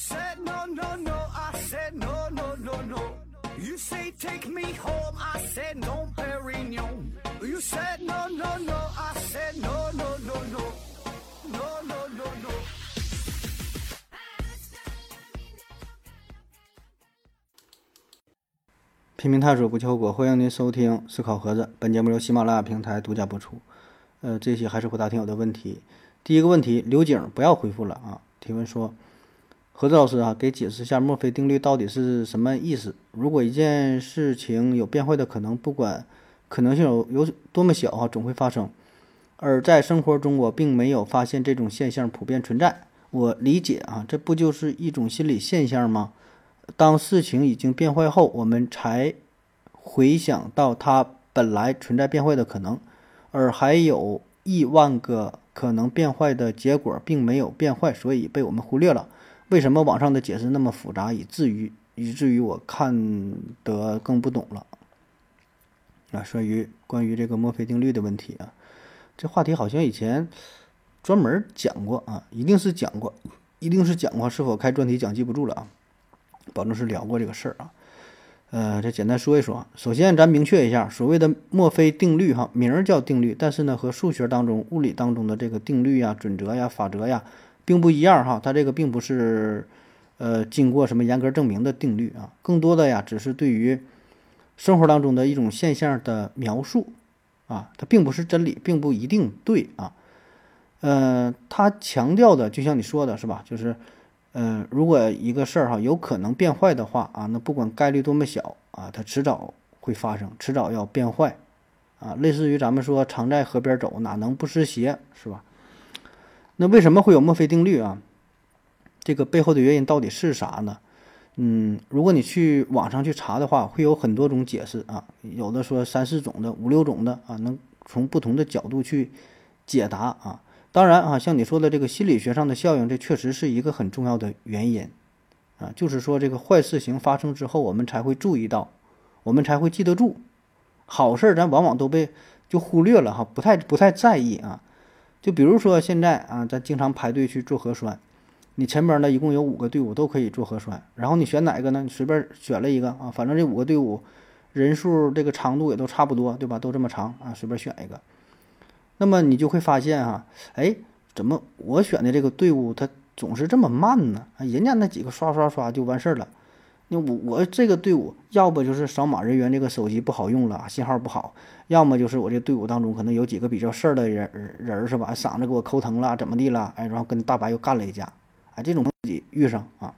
said no, no, no. I said no, no, no, no. You say take me home. I said no, Perignon. You said no, no, no. I said no, no, no, no. No, no, no, no. 拼命探索不计后果，欢迎您收听思考盒子。本节目由喜马拉雅平台独家播出。呃，这期还是回答听友的问题。第一个问题，刘景不要回复了啊。提问说，盒子老师啊，给解释一下墨菲定律到底是什么意思？如果一件事情有变坏的可能，不管可能性有有多么小啊，总会发生。而在生活中，我并没有发现这种现象普遍存在。我理解啊，这不就是一种心理现象吗？当事情已经变坏后，我们才回想到它本来存在变坏的可能，而还有亿万个可能变坏的结果并没有变坏，所以被我们忽略了。为什么网上的解释那么复杂，以至于以至于我看得更不懂了？啊，关于关于这个墨菲定律的问题啊，这话题好像以前专门讲过啊，一定是讲过，一定是讲过，是否开专题讲记不住了啊？保证是聊过这个事儿啊，呃，这简单说一说。首先，咱明确一下，所谓的墨菲定律，哈，名儿叫定律，但是呢，和数学当中、物理当中的这个定律呀、准则呀、法则呀，并不一样哈。它这个并不是，呃，经过什么严格证明的定律啊，更多的呀，只是对于生活当中的一种现象的描述啊，它并不是真理，并不一定对啊。呃，它强调的，就像你说的是吧，就是。呃，如果一个事儿哈有可能变坏的话啊，那不管概率多么小啊，它迟早会发生，迟早要变坏，啊，类似于咱们说常在河边走，哪能不湿鞋，是吧？那为什么会有墨菲定律啊？这个背后的原因到底是啥呢？嗯，如果你去网上去查的话，会有很多种解释啊，有的说三四种的，五六种的啊，能从不同的角度去解答啊。当然啊，像你说的这个心理学上的效应，这确实是一个很重要的原因，啊，就是说这个坏事情发生之后，我们才会注意到，我们才会记得住，好事儿咱往往都被就忽略了哈，不太不太在意啊。就比如说现在啊，咱经常排队去做核酸，你前边呢一共有五个队伍都可以做核酸，然后你选哪个呢？你随便选了一个啊，反正这五个队伍人数这个长度也都差不多，对吧？都这么长啊，随便选一个。那么你就会发现哈，哎，怎么我选的这个队伍它总是这么慢呢？啊，人家那几个刷刷刷就完事儿了，那我我这个队伍要不就是扫码人员这个手机不好用了，信号不好，要么就是我这队伍当中可能有几个比较事儿的人人儿是吧？嗓子给我抠疼了，怎么地了？哎，然后跟大白又干了一架，哎，这种自己遇上啊。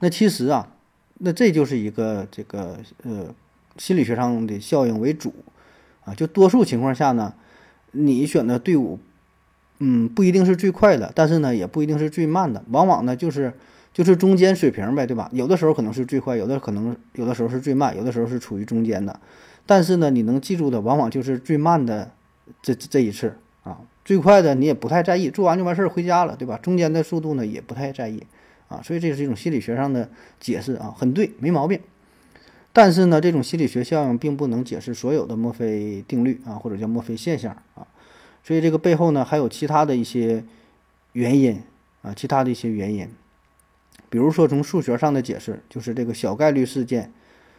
那其实啊，那这就是一个这个呃心理学上的效应为主啊，就多数情况下呢。你选的队伍，嗯，不一定是最快的，但是呢，也不一定是最慢的，往往呢就是就是中间水平呗，对吧？有的时候可能是最快，有的可能有的时候是最慢，有的时候是处于中间的。但是呢，你能记住的往往就是最慢的这这一次啊，最快的你也不太在意，做完就完事儿回家了，对吧？中间的速度呢也不太在意啊，所以这是一种心理学上的解释啊，很对，没毛病。但是呢，这种心理学效应并不能解释所有的墨菲定律啊，或者叫墨菲现象啊，所以这个背后呢还有其他的一些原因啊，其他的一些原因，比如说从数学上的解释，就是这个小概率事件，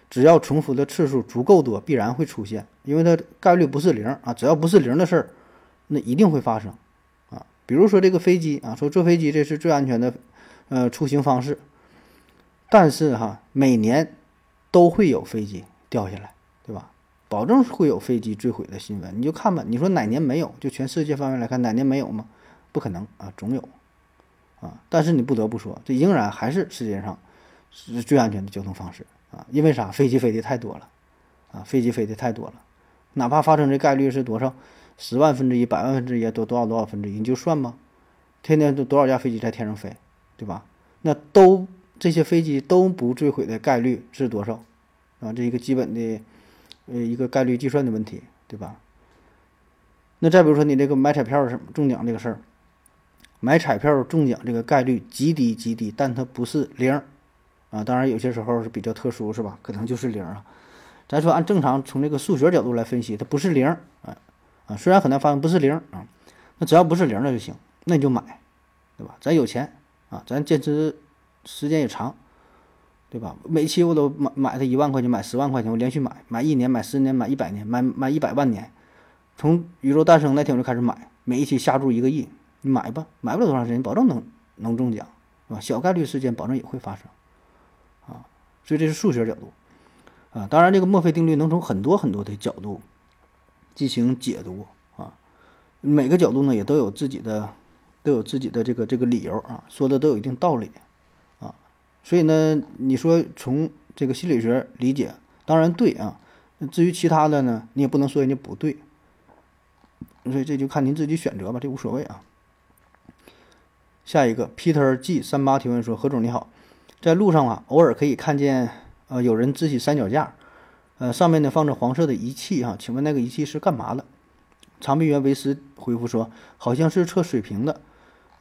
只要重复的次数足够多，必然会出现，因为它概率不是零啊，只要不是零的事儿，那一定会发生啊。比如说这个飞机啊，说坐飞机这是最安全的呃出行方式，但是哈，每年。都会有飞机掉下来，对吧？保证会有飞机坠毁的新闻，你就看吧。你说哪年没有？就全世界范围来看，哪年没有吗？不可能啊，总有啊。但是你不得不说，这仍然还是世界上是最安全的交通方式啊。因为啥？飞机飞的太多了啊，飞机飞的太多了。哪怕发生这概率是多少，十万分之一、百万分之一，多多少多少分之一，你就算吧。天天都多少架飞机在天上飞，对吧？那都。这些飞机都不坠毁的概率是多少？啊，这一个基本的，呃，一个概率计算的问题，对吧？那再比如说你这个买彩票什么中奖这个事儿，买彩票中奖这个概率极低极低，但它不是零，啊，当然有些时候是比较特殊，是吧？可能就是零啊。咱说按正常从这个数学角度来分析，它不是零，啊啊，虽然很难发现不是零啊，那只要不是零了就行，那你就买，对吧？咱有钱。啊，咱坚持时间也长，对吧？每期我都买买它一万块钱，买十万块钱，我连续买，买一年，买十年，买一百年，买买一百万年。从宇宙诞生那天我就开始买，每一期下注一个亿，你买吧，买不了多长时间，保证能能中奖，是吧？小概率事件保证也会发生，啊，所以这是数学角度，啊，当然这个墨菲定律能从很多很多的角度进行解读，啊，每个角度呢也都有自己的都有自己的这个这个理由啊，说的都有一定道理，啊，所以呢，你说从这个心理学理解，当然对啊，至于其他的呢，你也不能说人家不对。所以这就看您自己选择吧，这无所谓啊。下一个，Peter G 三八提问说：“何总你好，在路上啊，偶尔可以看见呃有人支起三脚架，呃上面呢放着黄色的仪器哈，请问那个仪器是干嘛的？”长臂猿维斯回复说：“好像是测水平的。”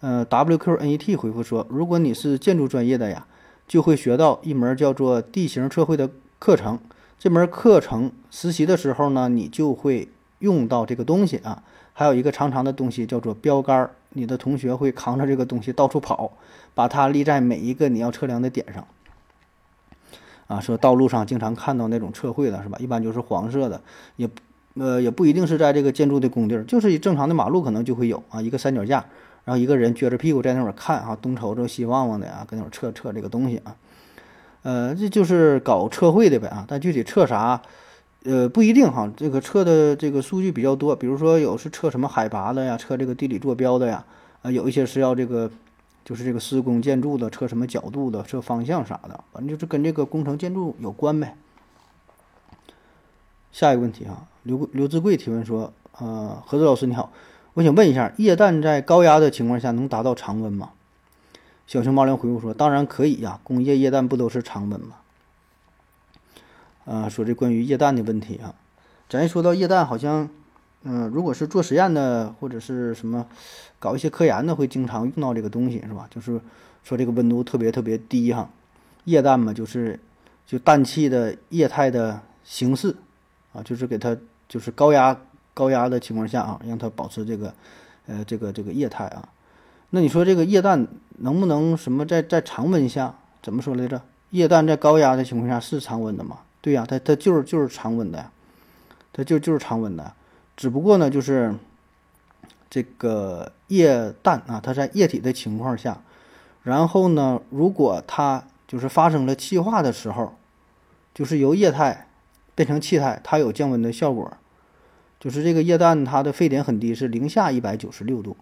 呃，WQNET 回复说：“如果你是建筑专业的呀，就会学到一门叫做地形测绘的课程。这门课程实习的时候呢，你就会用到这个东西啊。”还有一个长长的东西叫做标杆儿，你的同学会扛着这个东西到处跑，把它立在每一个你要测量的点上。啊，说道路上经常看到那种测绘的是吧？一般就是黄色的，也呃也不一定是在这个建筑的工地儿，就是正常的马路可能就会有啊，一个三脚架，然后一个人撅着屁股在那会儿看啊，东瞅瞅西望望的啊，跟那会儿测测这个东西啊，呃，这就是搞测绘的呗啊，但具体测啥？呃，不一定哈，这个测的这个数据比较多，比如说有是测什么海拔的呀，测这个地理坐标的呀，啊，有一些是要这个，就是这个施工建筑的，测什么角度的，测方向啥的，反正就是跟这个工程建筑有关呗。下一个问题啊，刘刘志贵提问说，呃，何子老师你好，我想问一下，液氮在高压的情况下能达到常温吗？小熊猫粮回复说，当然可以呀，工业液氮不都是常温吗？啊，说这关于液氮的问题啊，咱一说到液氮，好像，嗯，如果是做实验的或者是什么搞一些科研的，会经常用到这个东西，是吧？就是说这个温度特别特别低哈，液氮嘛，就是就氮气的液态的形式啊，就是给它就是高压高压的情况下啊，让它保持这个呃这个这个液态啊。那你说这个液氮能不能什么在在常温下怎么说来着？液氮在高压的情况下是常温的吗？对呀，它它就是就是常温的，它就就是常温的，只不过呢，就是这个液氮啊，它在液体的情况下，然后呢，如果它就是发生了气化的时候，就是由液态变成气态，它有降温的效果。就是这个液氮它的沸点很低，是零下一百九十六度，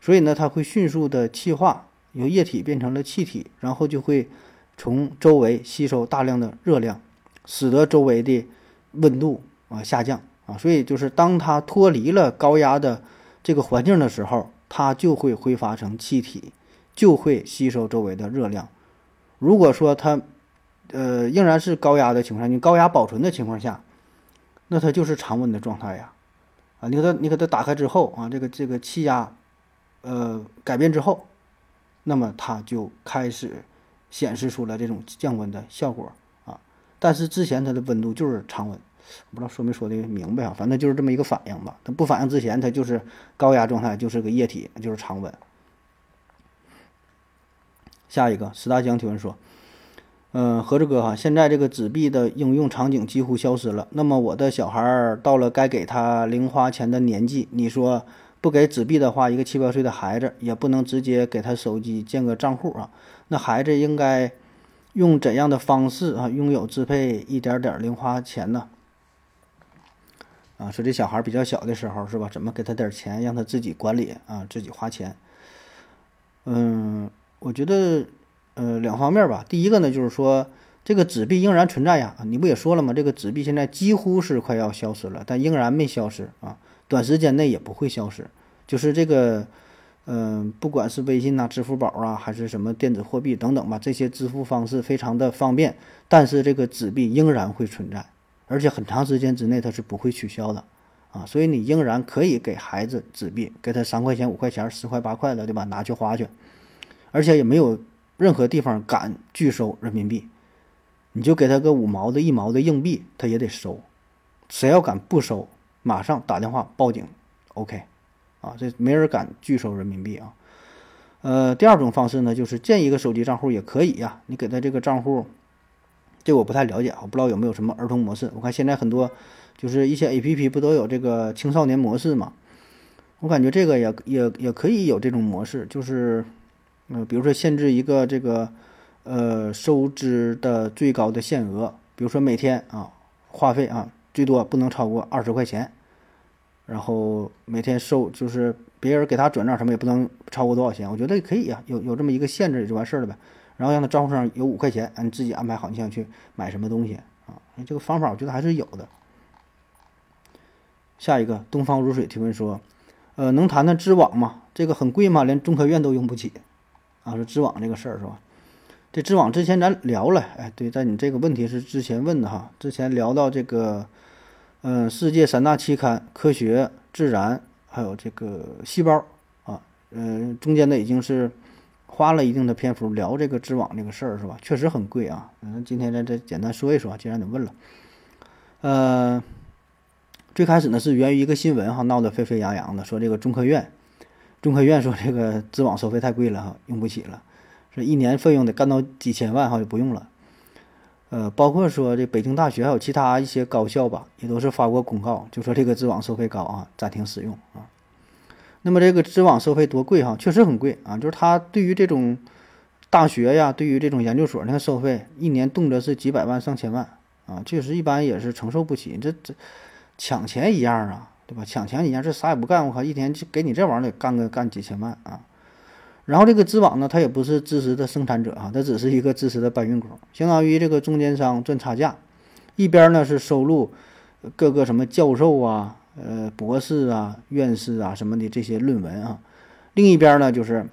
所以呢，它会迅速的气化，由液体变成了气体，然后就会从周围吸收大量的热量。使得周围的温度啊下降啊，所以就是当它脱离了高压的这个环境的时候，它就会挥发成气体，就会吸收周围的热量。如果说它呃仍然是高压的情况下，你高压保存的情况下，那它就是常温的状态呀啊，你给它你给它打开之后啊，这个这个气压呃改变之后，那么它就开始显示出了这种降温的效果。但是之前它的温度就是常温，不知道说没说的明白啊？反正就是这么一个反应吧。它不反应之前，它就是高压状态，就是个液体，就是常温。下一个，石大江提问说：“嗯，何志哥哈，现在这个纸币的应用场景几乎消失了。那么我的小孩到了该给他零花钱的年纪，你说不给纸币的话，一个七八岁的孩子也不能直接给他手机建个账户啊？那孩子应该？”用怎样的方式啊，拥有支配一点点零花钱呢？啊，说这小孩比较小的时候是吧？怎么给他点钱，让他自己管理啊，自己花钱？嗯，我觉得呃两方面吧。第一个呢，就是说这个纸币仍然存在呀。你不也说了吗？这个纸币现在几乎是快要消失了，但仍然没消失啊，短时间内也不会消失。就是这个。嗯，不管是微信呐、支付宝啊，还是什么电子货币等等吧，这些支付方式非常的方便，但是这个纸币仍然会存在，而且很长时间之内它是不会取消的，啊，所以你仍然可以给孩子纸币，给他三块钱、五块钱、十块八块的，对吧？拿去花去，而且也没有任何地方敢拒收人民币，你就给他个五毛的、一毛的硬币，他也得收，谁要敢不收，马上打电话报警，OK。啊，这没人敢拒收人民币啊，呃，第二种方式呢，就是建一个手机账户也可以呀。你给他这个账户，这我不太了解，我不知道有没有什么儿童模式。我看现在很多就是一些 A P P 不都有这个青少年模式嘛？我感觉这个也也也可以有这种模式，就是嗯，比如说限制一个这个呃收支的最高的限额，比如说每天啊话费啊最多不能超过二十块钱，然后每天收就是。别人给他转账什么也不能超过多少钱，我觉得可以啊，有有这么一个限制也就完事儿了呗。然后让他账户上有五块钱，你自己安排好你想去买什么东西啊？这个方法我觉得还是有的。下一个东方如水提问说，呃，能谈谈知网吗？这个很贵吗？连中科院都用不起啊？说知网这个事儿是吧？这知网之前咱聊了，哎，对，在你这个问题是之前问的哈，之前聊到这个，嗯，世界三大期刊《科学》《自然》。还有这个细胞啊，嗯，中间呢已经是花了一定的篇幅聊这个知网这个事儿，是吧？确实很贵啊。嗯，今天咱再简单说一说，既然你问了，呃，最开始呢是源于一个新闻哈，闹得沸沸扬扬的，说这个中科院，中科院说这个知网收费太贵了哈，用不起了，说一年费用得干到几千万哈，就不用了。呃，包括说这北京大学还有其他一些高校吧，也都是发过公告，就说这个知网收费高啊，暂停使用啊。那么这个知网收费多贵哈？确实很贵啊，就是它对于这种大学呀，对于这种研究所，那个收费一年动辄是几百万上千万啊，确实一般也是承受不起。这这抢钱一样啊，对吧？抢钱一样，这啥也不干，我靠，一天就给你这玩意儿得干个干几千万啊。然后这个知网呢，它也不是知识的生产者啊，它只是一个知识的搬运工，相当于这个中间商赚差价。一边呢是收录各个什么教授啊、呃博士啊、院士啊什么的这些论文啊，另一边呢就是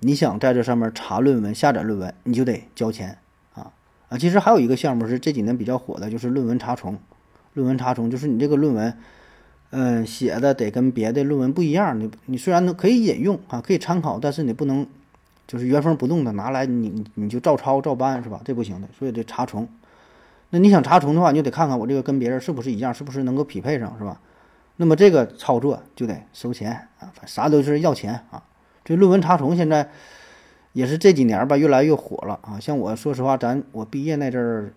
你想在这上面查论文、下载论文，你就得交钱啊啊。其实还有一个项目是这几年比较火的，就是论文查重。论文查重就是你这个论文。嗯，写的得跟别的论文不一样。你你虽然能可以引用啊，可以参考，但是你不能就是原封不动的拿来你你就照抄照搬是吧？这不行的，所以得查重。那你想查重的话，你就得看看我这个跟别人是不是一样，是不是能够匹配上是吧？那么这个操作就得收钱啊，啥都是要钱啊。这论文查重现在也是这几年吧，越来越火了啊。像我说实话，咱我毕业那阵儿。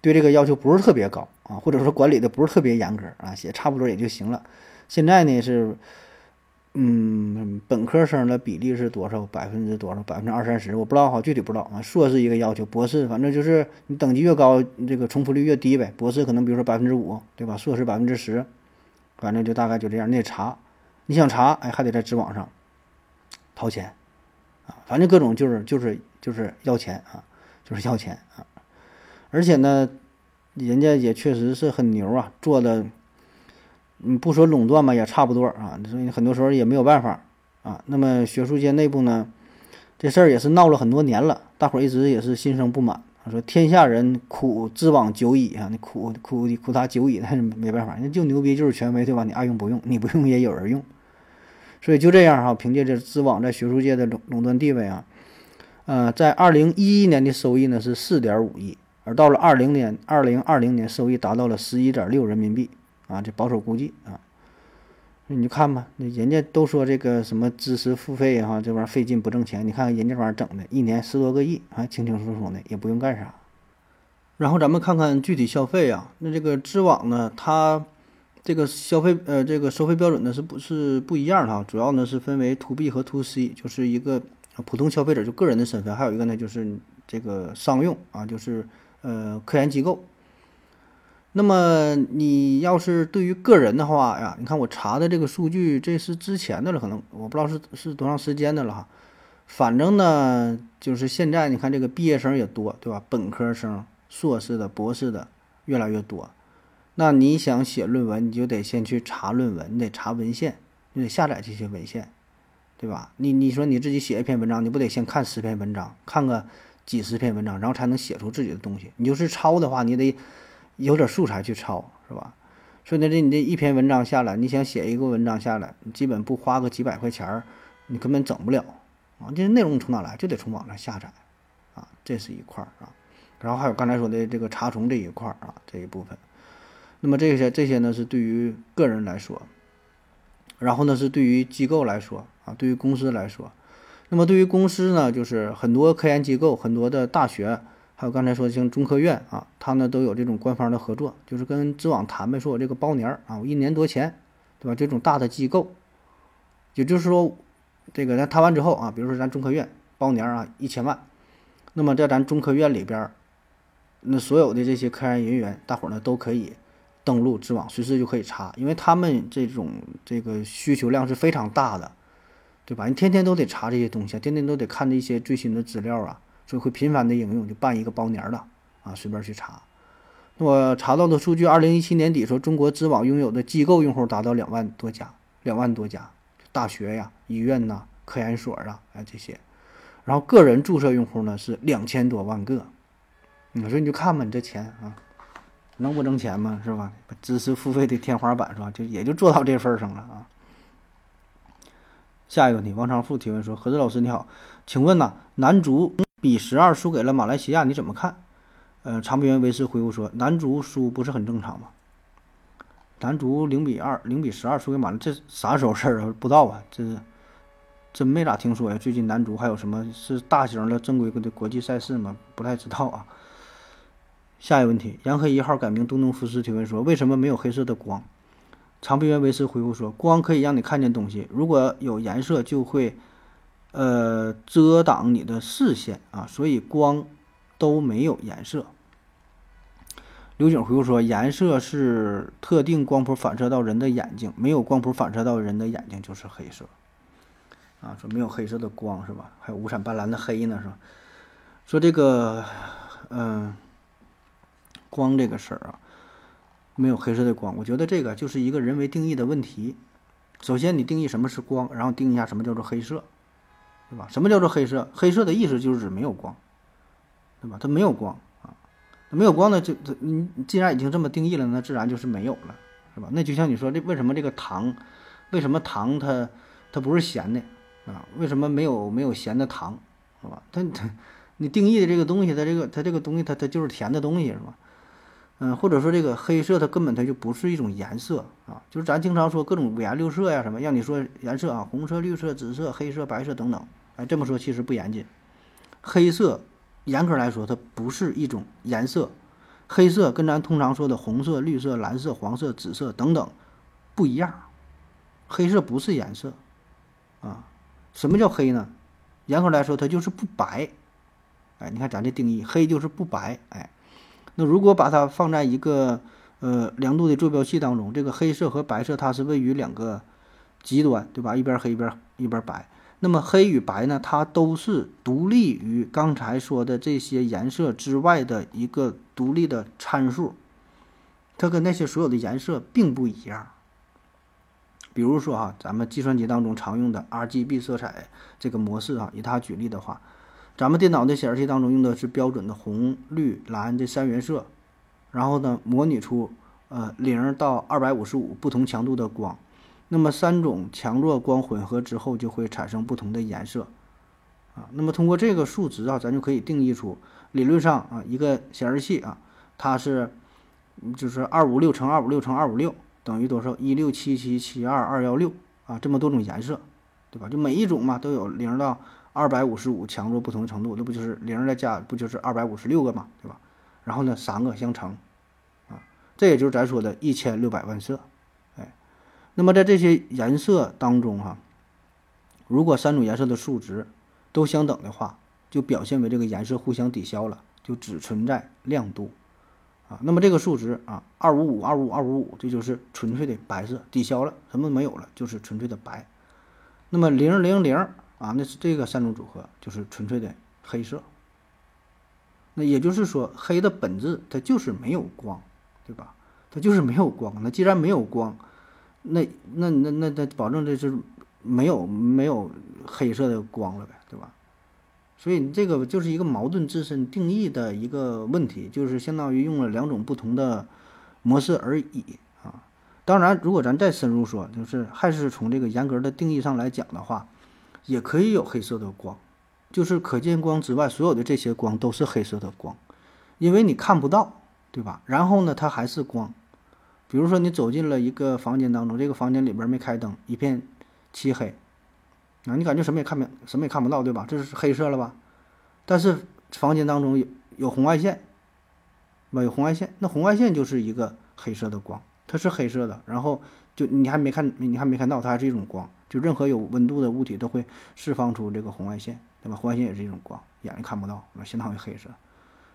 对这个要求不是特别高啊，或者说管理的不是特别严格啊，写差不多也就行了。现在呢是，嗯，本科生的比例是多少？百分之多少？百分之二三十？我不知道哈，具体不知道啊。硕士一个要求，博士反正就是你等级越高，这个重复率越低呗。博士可能比如说百分之五，对吧？硕士百分之十，反正就大概就这样。你得查，你想查，哎，还得在知网上掏钱啊。反正各种就是就是就是要钱啊，就是要钱啊。而且呢，人家也确实是很牛啊，做的，嗯，不说垄断吧，也差不多啊。所以很多时候也没有办法啊。那么学术界内部呢，这事儿也是闹了很多年了，大伙儿一直也是心生不满。说天下人苦知网久矣啊，那苦苦苦他久矣，但是没办法，人就牛逼就是权威，对吧？你爱用不用，你不用也有人用。所以就这样哈，凭借着知网在学术界的垄垄断地位啊，呃，在二零一一年的收益呢是四点五亿。而到了二零年，二零二零年收益达到了十一点六人民币啊，这保守估计啊，你就看吧，那人家都说这个什么知识付费哈，这玩意儿费劲不挣钱，你看看人家玩意儿整的，一年十多个亿啊，清清楚楚的，也不用干啥。然后咱们看看具体消费啊，那这个知网呢，它这个消费呃这个收费标准呢是不是不一样哈？主要呢是分为 to B 和 to C，就是一个普通消费者就个人的身份，还有一个呢就是这个商用啊，就是。呃，科研机构。那么你要是对于个人的话呀，你看我查的这个数据，这是之前的了，可能我不知道是是多长时间的了哈。反正呢，就是现在你看这个毕业生也多，对吧？本科生、硕士的、博士的越来越多。那你想写论文，你就得先去查论文，你得查文献，你得下载这些文献，对吧？你你说你自己写一篇文章，你不得先看十篇文章，看个。几十篇文章，然后才能写出自己的东西。你就是抄的话，你得有点素材去抄，是吧？所以呢，这你这一篇文章下来，你想写一个文章下来，你基本不花个几百块钱儿，你根本整不了啊。这内容从哪来？就得从网上下载啊，这是一块儿啊。然后还有刚才说的这个查重这一块儿啊，这一部分。那么这些这些呢，是对于个人来说，然后呢是对于机构来说啊，对于公司来说。那么对于公司呢，就是很多科研机构、很多的大学，还有刚才说像中科院啊，它呢都有这种官方的合作，就是跟知网谈呗，说我这个包年儿啊，我一年多钱，对吧？这种大的机构，也就是说，这个咱谈完之后啊，比如说咱中科院包年儿啊一千万，那么在咱中科院里边，那所有的这些科研人员，大伙儿呢都可以登录知网，随时就可以查，因为他们这种这个需求量是非常大的。对吧？你天天都得查这些东西，天天都得看这些最新的资料啊，所以会频繁的应用，就办一个包年的啊，随便去查。那我查到的数据，二零一七年底说，中国知网拥有的机构用户达到两万多家，两万多家，大学呀、医院呐、科研所啊，哎这些。然后个人注册用户呢是两千多万个。你说你就看吧，你这钱啊，能不挣钱吗？是吧？知识付费的天花板是吧？就也就做到这份上了啊。下一个问题，王长富提问说：“何子老师你好，请问呐，男足比十二输给了马来西亚，你怎么看？”呃，长臂猿维斯回复说：“男足输不是很正常吗？男足零比二、零比十二输给马来，这啥时候事儿啊？不知道啊，这真没咋听说呀。最近男足还有什么是大型的正规的国际赛事吗？不太知道啊。”下一个问题，杨黑一号改名东东福斯提问说：“为什么没有黑色的光？”长臂猿维斯回复说：“光可以让你看见东西，如果有颜色，就会，呃，遮挡你的视线啊，所以光都没有颜色。”刘景回复说：“颜色是特定光谱反射到人的眼睛，没有光谱反射到人的眼睛就是黑色。”啊，说没有黑色的光是吧？还有五彩斑斓的黑呢是吧？说这个，嗯，光这个事儿啊。没有黑色的光，我觉得这个就是一个人为定义的问题。首先，你定义什么是光，然后定义一下什么叫做黑色，对吧？什么叫做黑色？黑色的意思就是指没有光，对吧？它没有光啊，没有光呢，就它你既然已经这么定义了，那自然就是没有了，是吧？那就像你说这为什么这个糖，为什么糖它它不是咸的啊？为什么没有没有咸的糖，是吧？它它你定义的这个东西，它这个它这个东西，它它就是甜的东西，是吧？嗯，或者说这个黑色它根本它就不是一种颜色啊，就是咱经常说各种五颜六色呀什么，让你说颜色啊，红色、绿色、紫色、黑色、白色等等，哎，这么说其实不严谨。黑色严格来说它不是一种颜色，黑色跟咱通常说的红色、绿色、蓝色、黄色、紫色等等不一样，黑色不是颜色啊。什么叫黑呢？严格来说它就是不白。哎，你看咱这定义，黑就是不白，哎。那如果把它放在一个呃量度的坐标系当中，这个黑色和白色它是位于两个极端，对吧？一边黑一边一边白。那么黑与白呢，它都是独立于刚才说的这些颜色之外的一个独立的参数，它跟那些所有的颜色并不一样。比如说哈，咱们计算机当中常用的 RGB 色彩这个模式啊，以它举例的话。咱们电脑的显示器当中用的是标准的红、绿、蓝这三原色，然后呢，模拟出呃零到二百五十五不同强度的光，那么三种强弱光混合之后就会产生不同的颜色，啊，那么通过这个数值啊，咱就可以定义出理论上啊一个显示器啊，它是就是二五六乘二五六乘二五六等于多少？一六七七七二二幺六啊，这么多种颜色，对吧？就每一种嘛都有零到。二百五十五强弱不同程度，那不就是零再加不就是二百五十六个嘛，对吧？然后呢，三个相乘，啊，这也就是咱说的一千六百万色，哎，那么在这些颜色当中哈，如果三种颜色的数值都相等的话，就表现为这个颜色互相抵消了，就只存在亮度，啊，那么这个数值啊，二五五二五五二五五，这就是纯粹的白色，抵消了，什么没有了，就是纯粹的白。那么零零零。啊，那是这个三种组合就是纯粹的黑色。那也就是说，黑的本质它就是没有光，对吧？它就是没有光。那既然没有光，那那那那那保证这是没有没有黑色的光了呗，对吧？所以这个就是一个矛盾自身定义的一个问题，就是相当于用了两种不同的模式而已啊。当然，如果咱再深入说，就是还是从这个严格的定义上来讲的话。也可以有黑色的光，就是可见光之外，所有的这些光都是黑色的光，因为你看不到，对吧？然后呢，它还是光。比如说你走进了一个房间当中，这个房间里边没开灯，一片漆黑，啊，你感觉什么也看不什么也看不到，对吧？这是黑色了吧？但是房间当中有有红外线，吧？有红外线，那红外线就是一个黑色的光，它是黑色的，然后就你还没看，你还没看到，它还是一种光。就任何有温度的物体都会释放出这个红外线，对吧？红外线也是一种光，眼睛看不到，相当于黑色。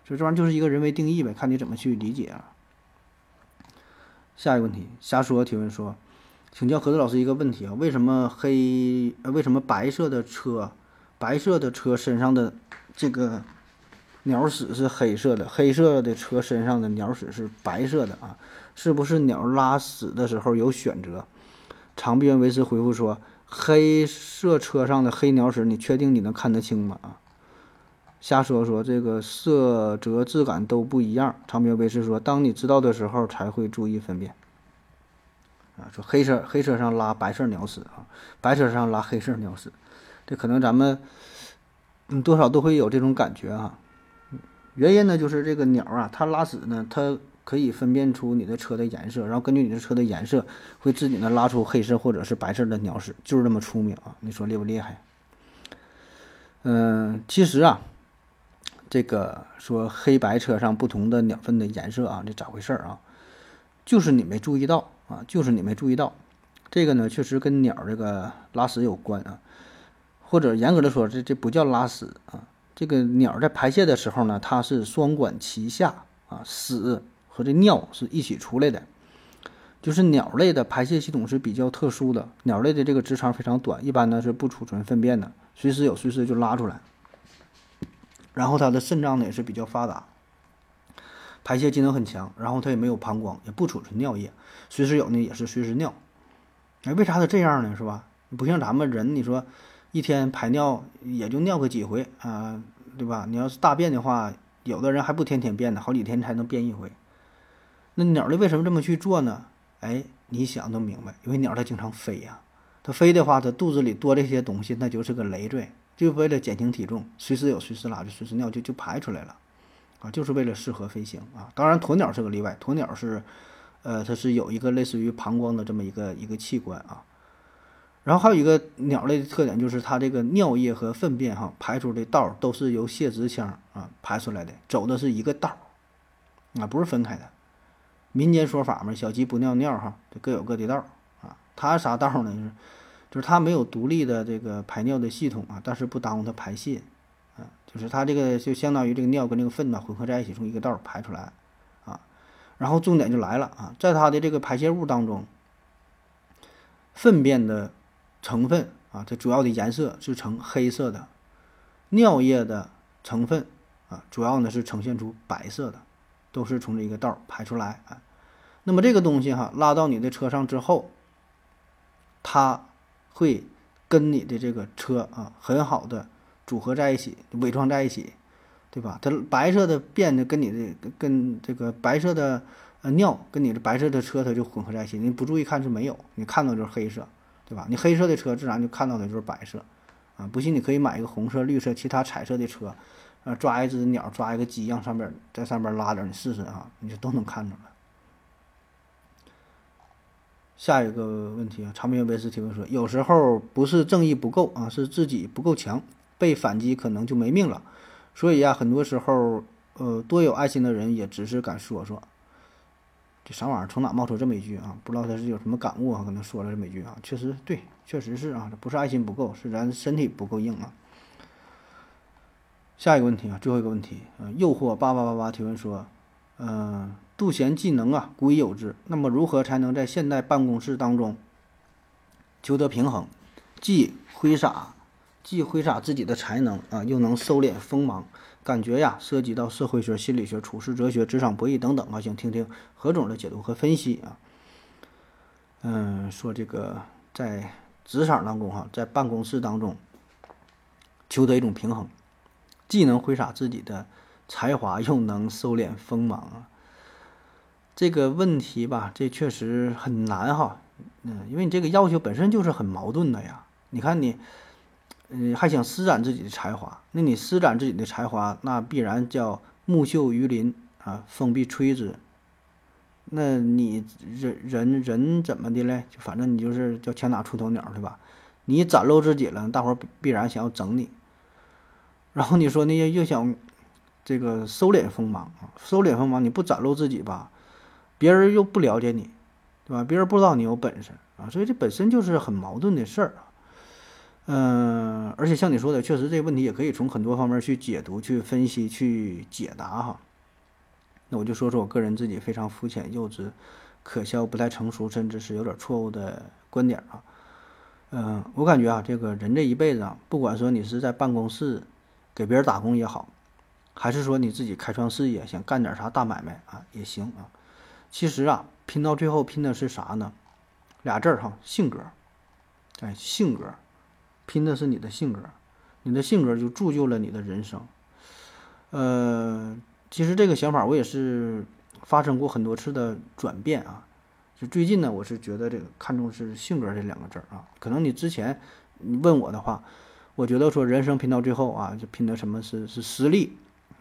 所以这玩意儿就是一个人为定义呗，看你怎么去理解啊。下一个问题，瞎说提问说，请教何子老师一个问题啊，为什么黑呃为什么白色的车，白色的车身上的这个鸟屎是黑色的，黑色的车身上的鸟屎是白色的啊？是不是鸟拉屎的时候有选择？长臂猿维斯回复说：“黑色车上的黑鸟屎，你确定你能看得清吗？”啊，瞎说说，这个色泽质感都不一样。长臂猿维斯说：“当你知道的时候，才会注意分辨。”啊，说黑色黑车上拉白色鸟屎啊，白车上拉黑色鸟屎，这可能咱们嗯多少都会有这种感觉啊。原因呢，就是这个鸟啊，它拉屎呢，它。可以分辨出你的车的颜色，然后根据你的车的颜色，会自己呢拉出黑色或者是白色的鸟屎，就是这么聪明啊！你说厉不厉害？嗯，其实啊，这个说黑白车上不同的鸟粪的颜色啊，这咋回事儿啊？就是你没注意到啊，就是你没注意到。这个呢，确实跟鸟这个拉屎有关啊，或者严格的说，这这不叫拉屎啊。这个鸟在排泄的时候呢，它是双管齐下啊，屎。和这尿是一起出来的，就是鸟类的排泄系统是比较特殊的。鸟类的这个直肠非常短，一般呢是不储存粪便的，随时有随时就拉出来。然后它的肾脏呢也是比较发达，排泄机能很强。然后它也没有膀胱，也不储存尿液，随时有呢也是随时尿。哎，为啥它这样呢？是吧？不像咱们人，你说一天排尿也就尿个几回啊，对吧？你要是大便的话，有的人还不天天便呢，好几天才能便一回。那鸟类为什么这么去做呢？哎，你想都明白，因为鸟它经常飞呀，它飞的话，它肚子里多这些东西，那就是个累赘，就为了减轻体重，随时有随时拉就随时尿就就排出来了，啊，就是为了适合飞行啊。当然，鸵鸟是个例外，鸵鸟是，呃，它是有一个类似于膀胱的这么一个一个器官啊。然后还有一个鸟类的特点就是它这个尿液和粪便哈排出的道都是由泄殖腔啊排出来的，走的是一个道儿，啊，不是分开的。民间说法嘛，小鸡不尿尿哈，这各有各的道啊。它啥道呢？就是就是它没有独立的这个排尿的系统啊，但是不耽误它排泄啊。就是它这个就相当于这个尿跟这个粪呢混合在一起，从一个道儿排出来啊。然后重点就来了啊，在它的这个排泄物当中，粪便的成分啊，它主要的颜色是呈黑色的，尿液的成分啊，主要呢是呈现出白色的，都是从这一个道排出来啊。那么这个东西哈，拉到你的车上之后，它会跟你的这个车啊很好的组合在一起，伪装在一起，对吧？它白色的便呢，跟你的跟这个白色的呃尿跟你的白色的车它就混合在一起。你不注意看是没有，你看到就是黑色，对吧？你黑色的车自然就看到的就是白色，啊，不信你可以买一个红色、绿色、其他彩色的车，啊，抓一只鸟，抓一个鸡，让上边在上边拉点，你试试啊，你就都能看出来。下一个问题啊，长篇维斯提问说：有时候不是正义不够啊，是自己不够强，被反击可能就没命了。所以啊，很多时候，呃，多有爱心的人也只是敢说说。这啥玩意儿？从哪冒出这么一句啊？不知道他是有什么感悟啊？可能说了这么一句啊。确实对，确实是啊，不是爱心不够，是咱身体不够硬啊。下一个问题啊，最后一个问题啊，诱惑八八八八提问说。嗯，杜贤技能啊，古已有之。那么，如何才能在现代办公室当中求得平衡，既挥洒，既挥洒自己的才能啊，又能收敛锋芒？感觉呀，涉及到社会学、心理学、处世哲学、职场博弈等等啊，想听听何总的解读和分析啊。嗯，说这个在职场当中哈，在办公室当中求得一种平衡，既能挥洒自己的。才华又能收敛锋芒啊，这个问题吧，这确实很难哈。嗯，因为你这个要求本身就是很矛盾的呀。你看你，嗯，还想施展自己的才华，那你施展自己的才华，那必然叫木秀于林啊，风必摧之。那你人人人怎么的嘞？反正你就是叫枪打出头鸟，对吧？你展露自己了，大伙儿必然想要整你。然后你说那些又想这个收敛锋芒啊，收敛锋芒，你不展露自己吧，别人又不了解你，对吧？别人不知道你有本事啊，所以这本身就是很矛盾的事儿啊。嗯，而且像你说的，确实这个问题也可以从很多方面去解读、去分析、去解答哈。那我就说说我个人自己非常肤浅、幼稚、可笑、不太成熟，甚至是有点错误的观点啊。嗯，我感觉啊，这个人这一辈子啊，不管说你是在办公室给别人打工也好，还是说你自己开创事业，想干点啥大买卖啊也行啊。其实啊，拼到最后拼的是啥呢？俩字儿哈，性格。哎，性格，拼的是你的性格，你的性格就铸就了你的人生。呃。其实这个想法我也是发生过很多次的转变啊，就最近呢，我是觉得这个看重是性格这两个字儿啊。可能你之前你问我的话，我觉得说人生拼到最后啊，就拼的什么是是实力，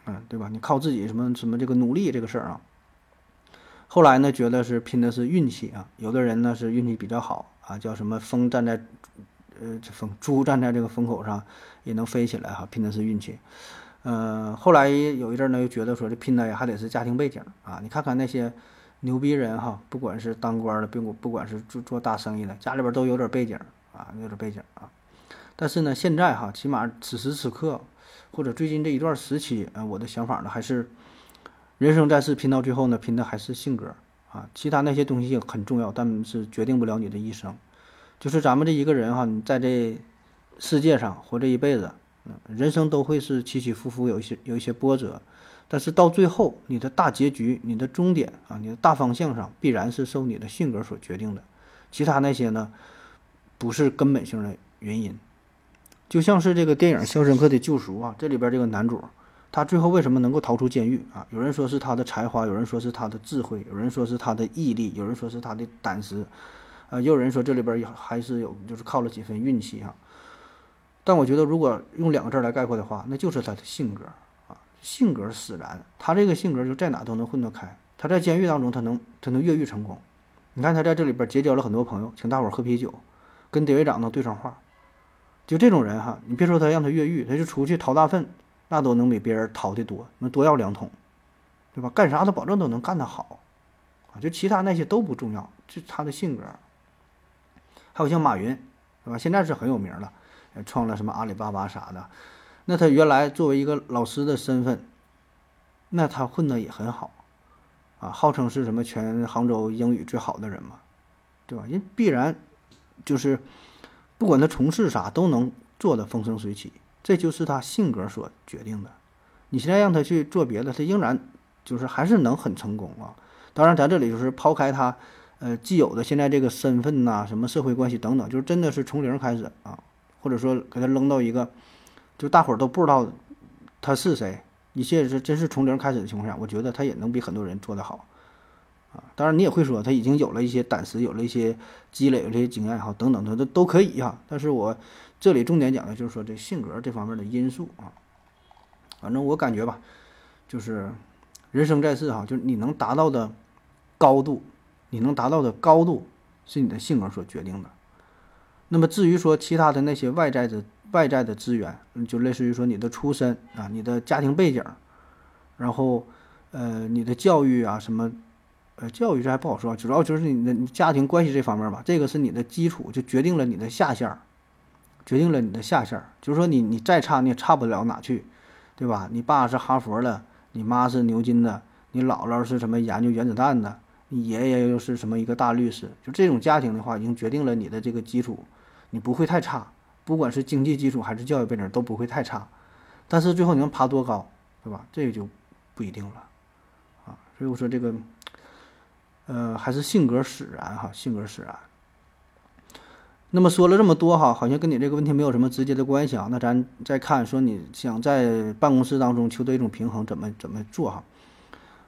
嗯，对吧？你靠自己什么什么这个努力这个事儿啊。后来呢，觉得是拼的是运气啊。有的人呢是运气比较好啊，叫什么风站在呃风猪站在这个风口上也能飞起来哈，拼的是运气。嗯，后来有一阵呢，又觉得说这拼的呀还得是家庭背景啊。你看看那些牛逼人哈，不管是当官的，并不不管是做做大生意的，家里边都有点背景啊，有点背景啊。但是呢，现在哈，起码此时此刻，或者最近这一段时期，啊，我的想法呢还是，人生在世拼到最后呢，拼的还是性格啊。其他那些东西很重要，但是决定不了你的一生。就是咱们这一个人哈，你在这世界上活这一辈子。人生都会是起起伏伏，有一些有一些波折，但是到最后，你的大结局、你的终点啊，你的大方向上，必然是受你的性格所决定的。其他那些呢，不是根本性的原因。就像是这个电影《肖申克的救赎》啊，这里边这个男主，他最后为什么能够逃出监狱啊？有人说是他的才华，有人说是他的智慧，有人说是他的毅力，有人说是他的胆识，啊，也有人说这里边还是有，就是靠了几分运气哈。但我觉得，如果用两个字来概括的话，那就是他的性格啊，性格使然。他这个性格就在哪都能混得开。他在监狱当中，他能他能越狱成功。你看他在这里边结交了很多朋友，请大伙儿喝啤酒，跟典狱长能对上话。就这种人哈，你别说他让他越狱，他就出去掏大粪，那都能比别人掏的多，能多要两桶，对吧？干啥他保证都能干得好啊。就其他那些都不重要，就他的性格。还有像马云，对吧？现在是很有名了。创了什么阿里巴巴啥的，那他原来作为一个老师的身份，那他混的也很好，啊，号称是什么全杭州英语最好的人嘛，对吧？人必然就是不管他从事啥都能做的风生水起，这就是他性格所决定的。你现在让他去做别的，他仍然就是还是能很成功啊。当然，咱这里就是抛开他呃既有的现在这个身份呐，什么社会关系等等，就是真的是从零开始啊。或者说给他扔到一个，就大伙儿都不知道他是谁，一切是真是从零开始的情况下，我觉得他也能比很多人做得好，啊，当然你也会说他已经有了一些胆识，有了一些积累，有这些经验哈，等等，他都都可以哈。但是我这里重点讲的就是说这性格这方面的因素啊，反正我感觉吧，就是人生在世哈，就是你能达到的高度，你能达到的高度是你的性格所决定的。那么至于说其他的那些外在的外在的资源，就类似于说你的出身啊、你的家庭背景，然后呃你的教育啊什么，呃教育这还不好说，主要就是你的家庭关系这方面吧，这个是你的基础，就决定了你的下限儿，决定了你的下限儿。就是说你你再差你也差不了哪去，对吧？你爸是哈佛的，你妈是牛津的，你姥姥是什么研究原子弹的，你爷爷又是什么一个大律师，就这种家庭的话，已经决定了你的这个基础。你不会太差，不管是经济基础还是教育背景都不会太差，但是最后你能爬多高，对吧？这个就不一定了，啊，所以我说这个，呃，还是性格使然哈，性格使然。那么说了这么多哈，好像跟你这个问题没有什么直接的关系啊。那咱再看说，你想在办公室当中求得一种平衡，怎么怎么做哈？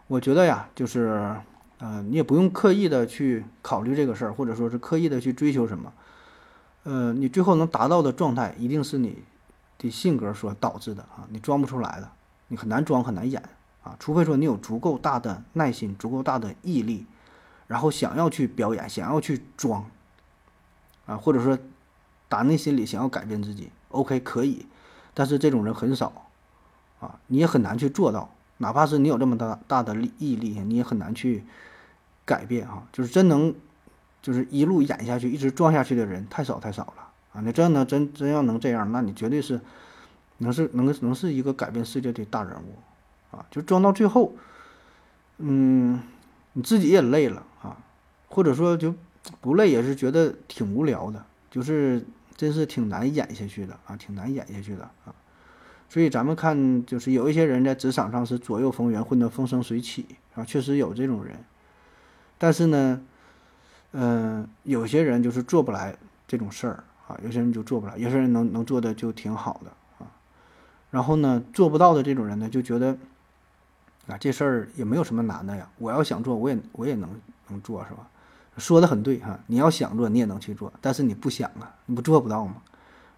我觉得呀，就是，呃，你也不用刻意的去考虑这个事儿，或者说是刻意的去追求什么。呃，你最后能达到的状态，一定是你的性格所导致的啊！你装不出来的，你很难装，很难演啊！除非说你有足够大的耐心，足够大的毅力，然后想要去表演，想要去装啊，或者说打内心里想要改变自己，OK 可以，但是这种人很少啊，你也很难去做到，哪怕是你有这么大大的力毅力，你也很难去改变啊。就是真能，就是一路演下去，一直装下去的人太少太少了啊。你真的真真要能这样，那你绝对是能是能能是一个改变世界的大人物啊。就装到最后，嗯，你自己也累了，或者说就不累，也是觉得挺无聊的。就是真是挺难演下去的啊，挺难演下去的啊，所以咱们看，就是有一些人在职场上是左右逢源，混得风生水起啊，确实有这种人。但是呢，嗯，有些人就是做不来这种事儿啊，有些人就做不来，有些人能能做的就挺好的啊。然后呢，做不到的这种人呢，就觉得啊，这事儿也没有什么难的呀，我要想做，我也我也能能做，是吧？说的很对哈，你要想做，你也能去做，但是你不想啊，你不做不到嘛。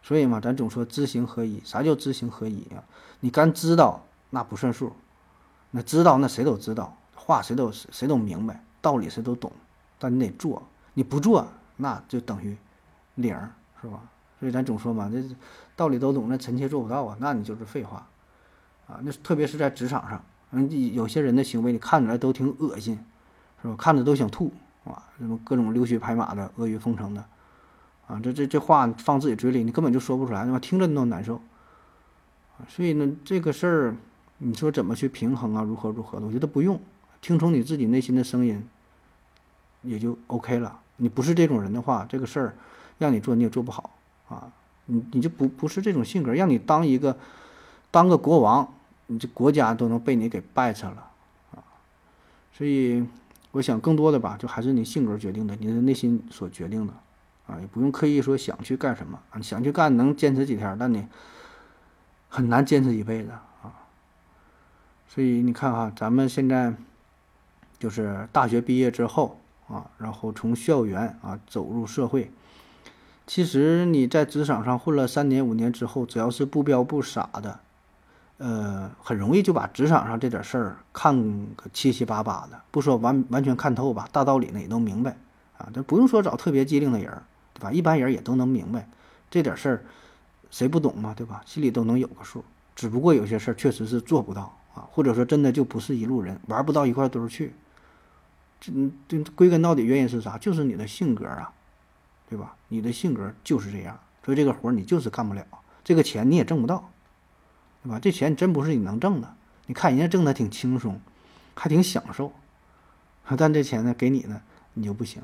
所以嘛，咱总说知行合一。啥叫知行合一啊？你干知道那不算数，那知道那谁都知道，话谁都谁都明白，道理谁都懂，但你得做，你不做那就等于零，是吧？所以咱总说嘛，这道理都懂，那臣妾做不到啊，那你就是废话啊。那特别是在职场上，嗯，有些人的行为你看起来都挺恶心，是吧？看着都想吐。啊，什么各种溜须拍马的、阿谀奉承的，啊，这这这话放自己嘴里，你根本就说不出来，对吧？听着你都难受。所以呢，这个事儿，你说怎么去平衡啊？如何如何的？我觉得不用，听从你自己内心的声音，也就 OK 了。你不是这种人的话，这个事儿让你做你也做不好啊。你你就不不是这种性格，让你当一个当个国王，你这国家都能被你给败扯了啊。所以。我想更多的吧，就还是你性格决定的，你的内心所决定的，啊，也不用刻意说想去干什么啊，想去干能坚持几天，但你很难坚持一辈子啊。所以你看哈，咱们现在就是大学毕业之后啊，然后从校园啊走入社会，其实你在职场上混了三年五年之后，只要是不彪不傻的。呃，很容易就把职场上这点事儿看个七七八八的，不说完完全看透吧，大道理呢也都明白啊。这不用说找特别机灵的人，对吧？一般人也都能明白这点事儿，谁不懂嘛，对吧？心里都能有个数。只不过有些事儿确实是做不到啊，或者说真的就不是一路人，玩不到一块堆儿去。这这归根到底原因是啥？就是你的性格啊，对吧？你的性格就是这样，所以这个活儿你就是干不了，这个钱你也挣不到。对吧？这钱真不是你能挣的。你看人家挣的挺轻松，还挺享受，但这钱呢给你呢，你就不行。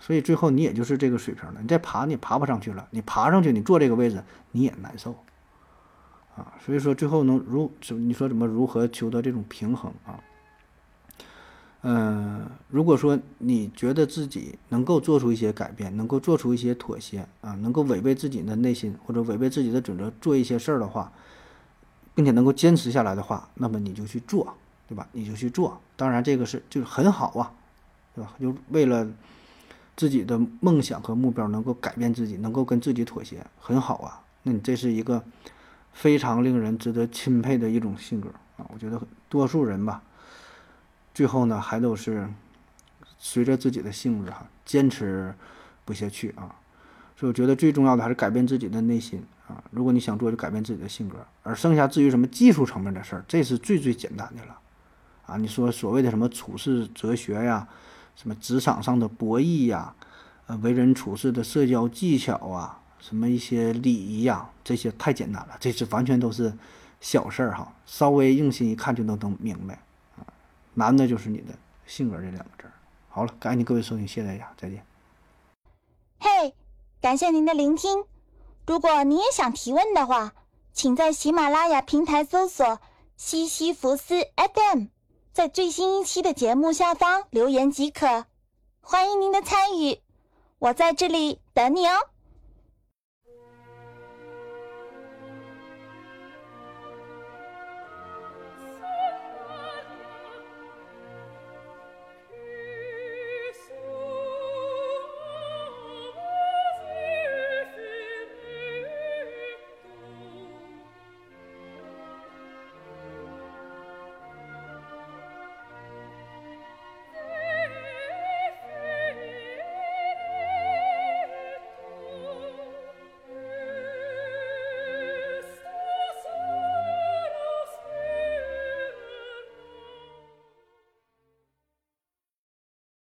所以最后你也就是这个水平了。你再爬，你爬不上去了。你爬上去，你坐这个位置，你也难受啊。所以说最后能如，你说怎么如何求得这种平衡啊？嗯，如果说你觉得自己能够做出一些改变，能够做出一些妥协啊，能够违背自己的内心或者违背自己的准则做一些事儿的话，并且能够坚持下来的话，那么你就去做，对吧？你就去做。当然，这个是就是很好啊，对吧？就为了自己的梦想和目标能够改变自己，能够跟自己妥协，很好啊。那你这是一个非常令人值得钦佩的一种性格啊！我觉得多数人吧。最后呢，还都是随着自己的性子哈，坚持不下去啊。所以我觉得最重要的还是改变自己的内心啊。如果你想做，就改变自己的性格。而剩下至于什么技术层面的事儿，这是最最简单的了啊。你说所谓的什么处事哲学呀，什么职场上的博弈呀，呃，为人处事的社交技巧啊，什么一些礼仪呀，这些太简单了，这是完全都是小事儿哈。稍微用心一看就能能明白。难的就是你的性格这两个字儿。好了，感谢各位收听，谢谢大家，再见。嘿，感谢您的聆听。如果你也想提问的话，请在喜马拉雅平台搜索“西西弗斯 FM”，在最新一期的节目下方留言即可。欢迎您的参与，我在这里等你哦。